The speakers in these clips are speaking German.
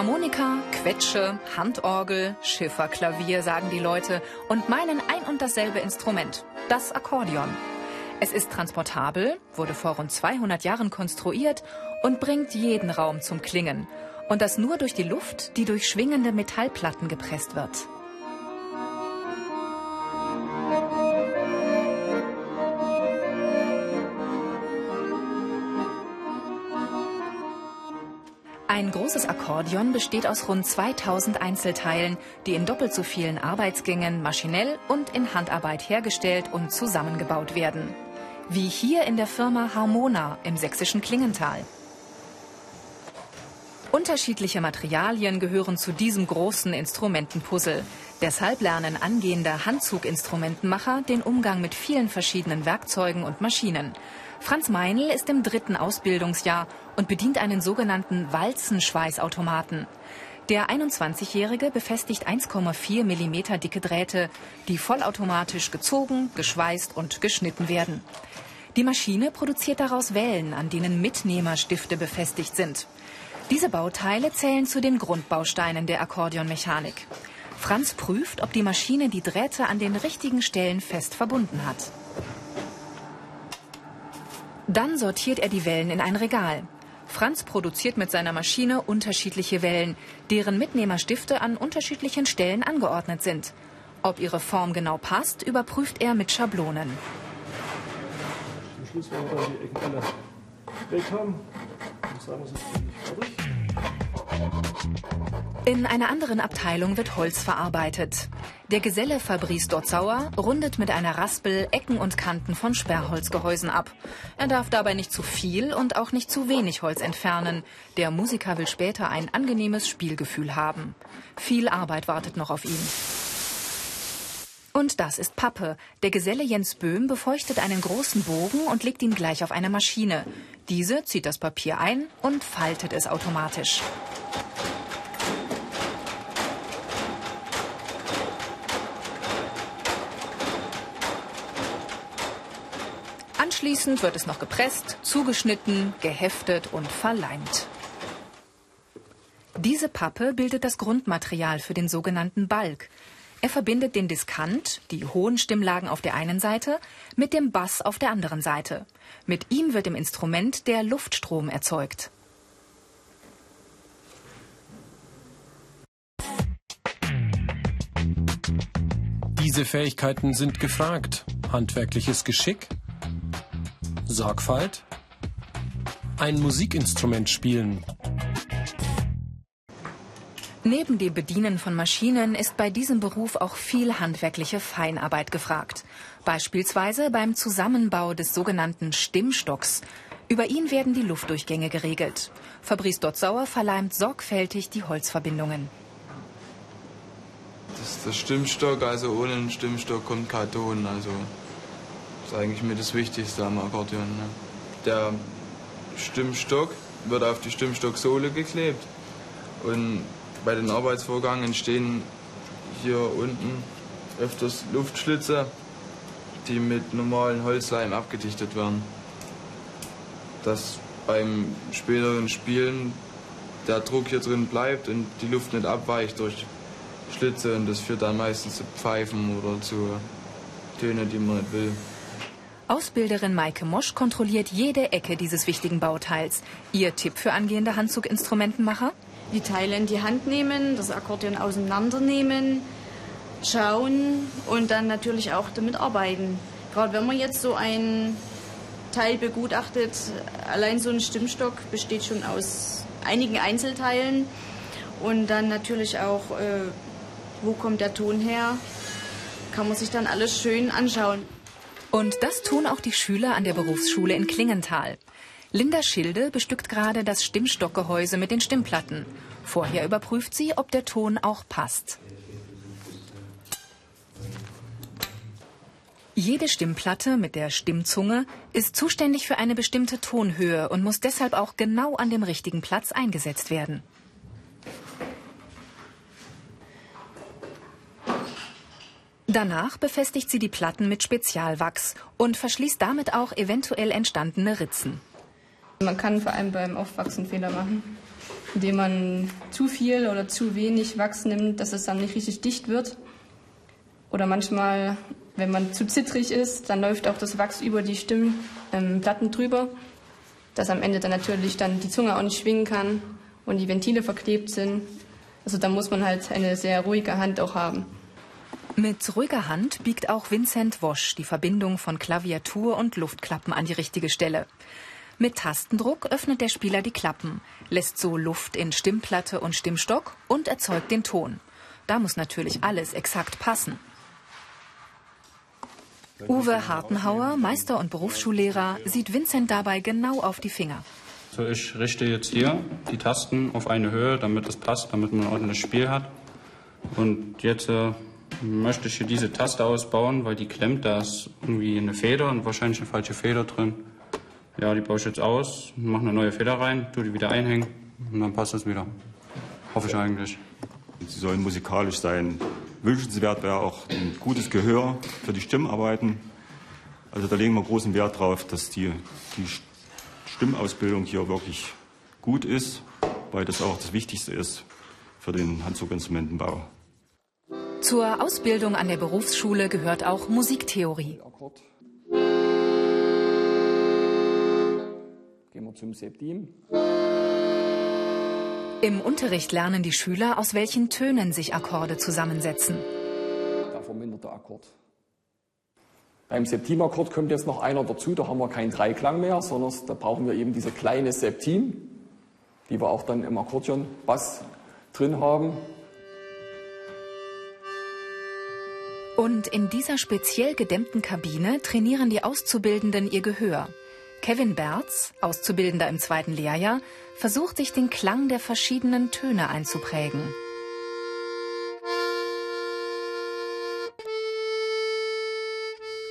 Ziehharmonika, Quetsche, Handorgel, Schifferklavier, sagen die Leute und meinen ein und dasselbe Instrument, das Akkordeon. Es ist transportabel, wurde vor rund 200 Jahren konstruiert und bringt jeden Raum zum Klingen. Und das nur durch die Luft, die durch schwingende Metallplatten gepresst wird. Ein großes Akkordeon besteht aus rund 2000 Einzelteilen, die in doppelt so vielen Arbeitsgängen maschinell und in Handarbeit hergestellt und zusammengebaut werden. Wie hier in der Firma Harmona im sächsischen Klingenthal. Unterschiedliche Materialien gehören zu diesem großen Instrumentenpuzzle. Deshalb lernen angehende Handzuginstrumentenmacher den Umgang mit vielen verschiedenen Werkzeugen und Maschinen. Franz Meinl ist im dritten Ausbildungsjahr und bedient einen sogenannten Walzenschweißautomaten. Der 21-Jährige befestigt 1,4 mm dicke Drähte, die vollautomatisch gezogen, geschweißt und geschnitten werden. Die Maschine produziert daraus Wellen, an denen Mitnehmerstifte befestigt sind. Diese Bauteile zählen zu den Grundbausteinen der Akkordeonmechanik. Franz prüft, ob die Maschine die Drähte an den richtigen Stellen fest verbunden hat. Dann sortiert er die Wellen in ein Regal. Franz produziert mit seiner Maschine unterschiedliche Wellen, deren Mitnehmerstifte an unterschiedlichen Stellen angeordnet sind. Ob ihre Form genau passt, überprüft er mit Schablonen. Zum Schluss, wenn wir die Ecken alle weg haben, sagen wir, es ist fertig. In einer anderen Abteilung wird Holz verarbeitet. Der Geselle Fabrice Dotzauer rundet mit einer Raspel Ecken und Kanten von Sperrholzgehäusen ab. Er darf dabei nicht zu viel und auch nicht zu wenig Holz entfernen. Der Musiker will später ein angenehmes Spielgefühl haben. Viel Arbeit wartet noch auf ihn. Und das ist Pappe. Der Geselle Jens Böhm befeuchtet einen großen Bogen und legt ihn gleich auf eine Maschine. Diese zieht das Papier ein und faltet es automatisch. Anschließend wird es noch gepresst, zugeschnitten, geheftet und verleimt. Diese Pappe bildet das Grundmaterial für den sogenannten Balk. Er verbindet den Diskant, die hohen Stimmlagen auf der einen Seite, mit dem Bass auf der anderen Seite. Mit ihm wird im Instrument der Luftstrom erzeugt. Diese Fähigkeiten sind gefragt. Handwerkliches Geschick, Sorgfalt, ein Musikinstrument spielen, Neben dem Bedienen von Maschinen ist bei diesem Beruf auch viel handwerkliche Feinarbeit gefragt. Beispielsweise beim Zusammenbau des sogenannten Stimmstocks. Über ihn werden die Luftdurchgänge geregelt. Fabrice Dotzauer verleimt sorgfältig die Holzverbindungen. Das ist der Stimmstock, also ohne den Stimmstock kommt kein Ton. Also ist eigentlich mir das Wichtigste am Akkordeon. Ne? Der Stimmstock wird auf die Stimmstocksohle geklebt und bei den Arbeitsvorgängen entstehen hier unten öfters Luftschlitze, die mit normalen Holzleim abgedichtet werden. Dass beim späteren Spielen der Druck hier drin bleibt und die Luft nicht abweicht durch Schlitze und das führt dann meistens zu Pfeifen oder zu Tönen, die man nicht will. Ausbilderin Maike Mosch kontrolliert jede Ecke dieses wichtigen Bauteils. Ihr Tipp für angehende Handzuginstrumentenmacher? Die Teile in die Hand nehmen, das Akkordeon auseinandernehmen, schauen und dann natürlich auch damit arbeiten. Gerade wenn man jetzt so ein Teil begutachtet, allein so ein Stimmstock besteht schon aus einigen Einzelteilen und dann natürlich auch, äh, wo kommt der Ton her, kann man sich dann alles schön anschauen. Und das tun auch die Schüler an der Berufsschule in Klingenthal. Linda Schilde bestückt gerade das Stimmstockgehäuse mit den Stimmplatten. Vorher überprüft sie, ob der Ton auch passt. Jede Stimmplatte mit der Stimmzunge ist zuständig für eine bestimmte Tonhöhe und muss deshalb auch genau an dem richtigen Platz eingesetzt werden. Danach befestigt sie die Platten mit Spezialwachs und verschließt damit auch eventuell entstandene Ritzen. Man kann vor allem beim Aufwachsen Fehler machen. indem man zu viel oder zu wenig Wachs nimmt, dass es dann nicht richtig dicht wird. Oder manchmal, wenn man zu zittrig ist, dann läuft auch das Wachs über die Stimmplatten ähm, drüber, dass am Ende dann natürlich dann die Zunge auch nicht schwingen kann und die Ventile verklebt sind. Also da muss man halt eine sehr ruhige Hand auch haben. Mit ruhiger Hand biegt auch Vincent Wosch die Verbindung von Klaviatur und Luftklappen an die richtige Stelle. Mit Tastendruck öffnet der Spieler die Klappen, lässt so Luft in Stimmplatte und Stimmstock und erzeugt den Ton. Da muss natürlich alles exakt passen. Uwe Hartenhauer, Meister und Berufsschullehrer, sieht Vincent dabei genau auf die Finger. So, ich richte jetzt hier die Tasten auf eine Höhe, damit es passt, damit man ein ordentliches Spiel hat. Und jetzt äh, möchte ich hier diese Taste ausbauen, weil die klemmt. Da ist irgendwie eine Feder und wahrscheinlich eine falsche Feder drin. Ja, die baue ich jetzt aus, mache eine neue Feder rein, tue die wieder einhängen und dann passt es wieder. Hoffe ich eigentlich. Sie sollen musikalisch sein. Wünschenswert wäre auch ein gutes Gehör für die Stimmarbeiten. Also da legen wir großen Wert drauf, dass die, die Stimmausbildung hier wirklich gut ist, weil das auch das Wichtigste ist für den Handzuginstrumentenbau. Zur Ausbildung an der Berufsschule gehört auch Musiktheorie. Gehen wir zum Septim. Im Unterricht lernen die Schüler, aus welchen Tönen sich Akkorde zusammensetzen. Der verminderte Akkord. Beim Septimakkord kommt jetzt noch einer dazu, da haben wir keinen Dreiklang mehr, sondern da brauchen wir eben diese kleine Septim, die wir auch dann im Akkordeon Bass drin haben. Und in dieser speziell gedämmten Kabine trainieren die Auszubildenden ihr Gehör. Kevin Berz, Auszubildender im zweiten Lehrjahr, versucht sich den Klang der verschiedenen Töne einzuprägen.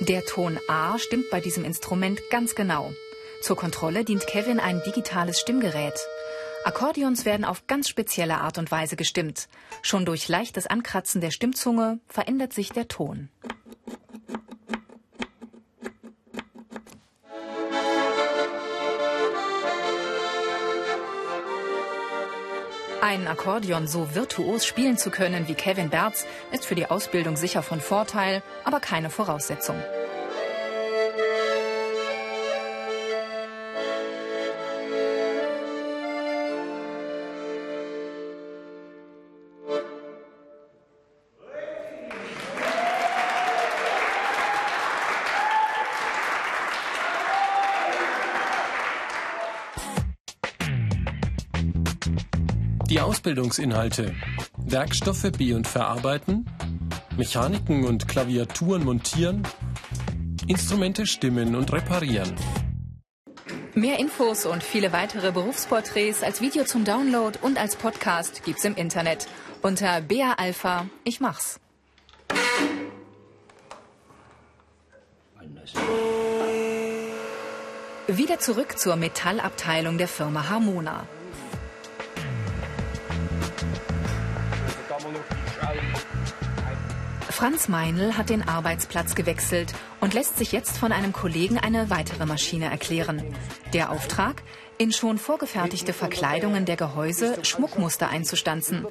Der Ton A stimmt bei diesem Instrument ganz genau. Zur Kontrolle dient Kevin ein digitales Stimmgerät. Akkordeons werden auf ganz spezielle Art und Weise gestimmt. Schon durch leichtes Ankratzen der Stimmzunge verändert sich der Ton. Ein Akkordeon so virtuos spielen zu können wie Kevin Berz ist für die Ausbildung sicher von Vorteil, aber keine Voraussetzung. Die Ausbildungsinhalte. Werkstoffe be- und verarbeiten. Mechaniken und Klaviaturen montieren. Instrumente stimmen und reparieren. Mehr Infos und viele weitere Berufsporträts als Video zum Download und als Podcast gibt's im Internet unter BA Alpha. Ich mach's. Wieder zurück zur Metallabteilung der Firma Harmona. Franz Meinl hat den Arbeitsplatz gewechselt und lässt sich jetzt von einem Kollegen eine weitere Maschine erklären. Der Auftrag? In schon vorgefertigte Verkleidungen der Gehäuse Schmuckmuster einzustanzen.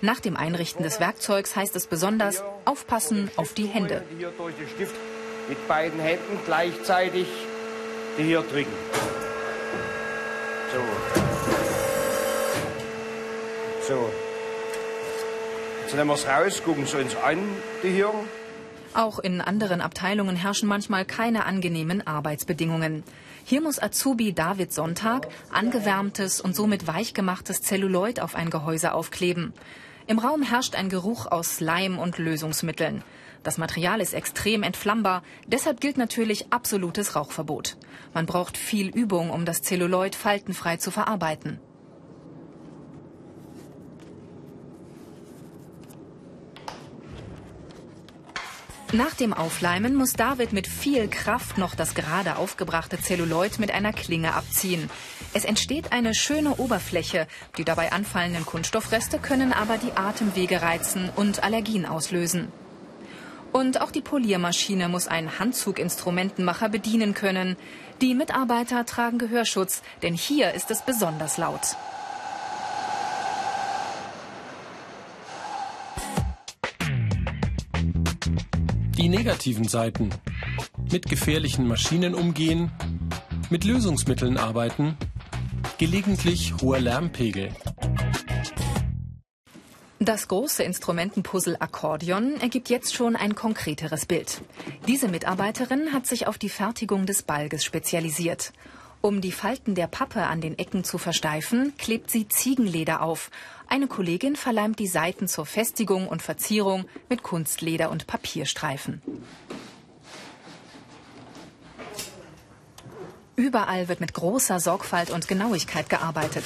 Nach dem Einrichten des Werkzeugs heißt es besonders, aufpassen auf die Hände. Hier durch den Stift mit beiden Händen gleichzeitig die hier drücken. So. So. Nehmen wir es raus, gucken es uns. Auch in anderen Abteilungen herrschen manchmal keine angenehmen Arbeitsbedingungen. Hier muss Azubi David Sonntag angewärmtes und somit weichgemachtes Zelluloid auf ein Gehäuse aufkleben. Im Raum herrscht ein Geruch aus Leim und Lösungsmitteln. Das Material ist extrem entflammbar, deshalb gilt natürlich absolutes Rauchverbot. Man braucht viel Übung, um das Zelluloid faltenfrei zu verarbeiten. Nach dem Aufleimen muss David mit viel Kraft noch das gerade aufgebrachte Zelluloid mit einer Klinge abziehen. Es entsteht eine schöne Oberfläche. Die dabei anfallenden Kunststoffreste können aber die Atemwege reizen und Allergien auslösen. Und auch die Poliermaschine muss ein Handzuginstrumentenmacher bedienen können. Die Mitarbeiter tragen Gehörschutz, denn hier ist es besonders laut. Die negativen Seiten. Mit gefährlichen Maschinen umgehen, mit Lösungsmitteln arbeiten, gelegentlich hoher Lärmpegel. Das große Instrumentenpuzzle Akkordeon ergibt jetzt schon ein konkreteres Bild. Diese Mitarbeiterin hat sich auf die Fertigung des Balges spezialisiert. Um die Falten der Pappe an den Ecken zu versteifen, klebt sie Ziegenleder auf. Eine Kollegin verleimt die Seiten zur Festigung und Verzierung mit Kunstleder und Papierstreifen. Überall wird mit großer Sorgfalt und Genauigkeit gearbeitet.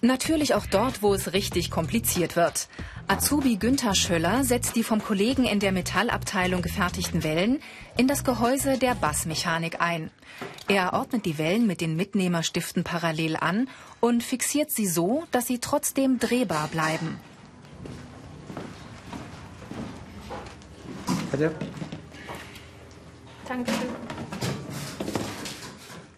Natürlich auch dort, wo es richtig kompliziert wird. Azubi Günther Schöller setzt die vom Kollegen in der Metallabteilung gefertigten Wellen in das Gehäuse der Bassmechanik ein. Er ordnet die Wellen mit den Mitnehmerstiften parallel an und fixiert sie so, dass sie trotzdem drehbar bleiben. Bitte. Dankeschön.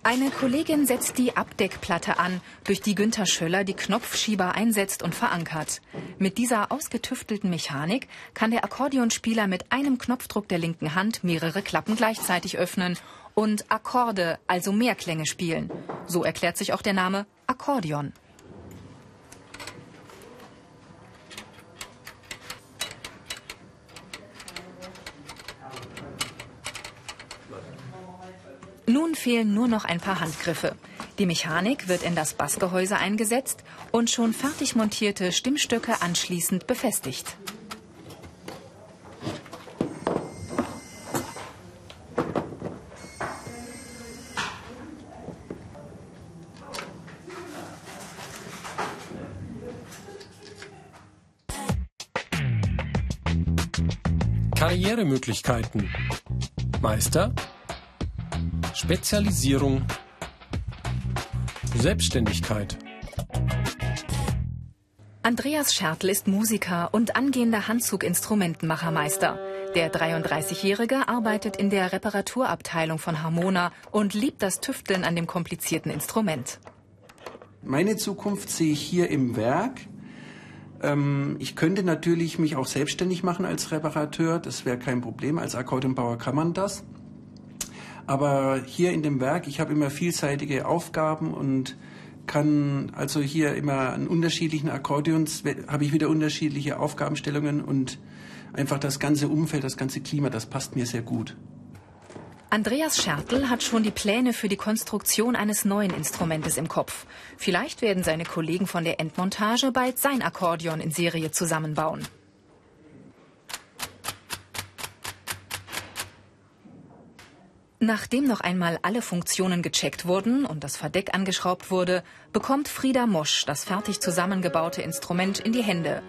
Eine Kollegin setzt die Abdeckplatte an, durch die Günther Schöller die Knopfschieber einsetzt und verankert. Mit dieser ausgetüftelten Mechanik kann der Akkordeonspieler mit einem Knopfdruck der linken Hand mehrere Klappen gleichzeitig öffnen und Akkorde, also Mehrklänge spielen. So erklärt sich auch der Name Akkordeon. Nun fehlen nur noch ein paar Handgriffe. Die Mechanik wird in das Bassgehäuse eingesetzt und schon fertig montierte Stimmstücke anschließend befestigt. Karrieremöglichkeiten. Meister, Spezialisierung, Selbstständigkeit. Andreas Schertl ist Musiker und angehender Handzuginstrumentenmachermeister. Der 33-Jährige arbeitet in der Reparaturabteilung von Harmona und liebt das Tüfteln an dem komplizierten Instrument. Meine Zukunft sehe ich hier im Werk. Ähm, ich könnte natürlich mich auch selbstständig machen als Reparateur, das wäre kein Problem. Als Akkordeonbauer kann man das. Aber hier in dem Werk, ich habe immer vielseitige Aufgaben und kann also hier immer an unterschiedlichen Akkordeons habe ich wieder unterschiedliche Aufgabenstellungen und einfach das ganze Umfeld, das ganze Klima, das passt mir sehr gut. Andreas Schertl hat schon die Pläne für die Konstruktion eines neuen Instrumentes im Kopf. Vielleicht werden seine Kollegen von der Endmontage bald sein Akkordeon in Serie zusammenbauen. Nachdem noch einmal alle Funktionen gecheckt wurden und das Verdeck angeschraubt wurde, bekommt Frieda Mosch das fertig zusammengebaute Instrument in die Hände.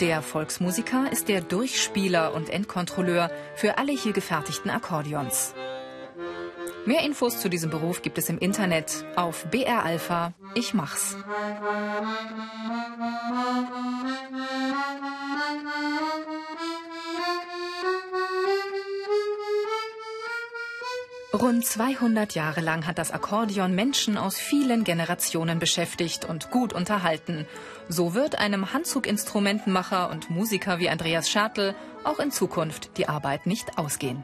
Der Volksmusiker ist der Durchspieler und Endkontrolleur für alle hier gefertigten Akkordeons. Mehr Infos zu diesem Beruf gibt es im Internet auf BR Alpha. Ich mach's. Rund 200 Jahre lang hat das Akkordeon Menschen aus vielen Generationen beschäftigt und gut unterhalten. So wird einem Handzuginstrumentenmacher und Musiker wie Andreas Schartl auch in Zukunft die Arbeit nicht ausgehen.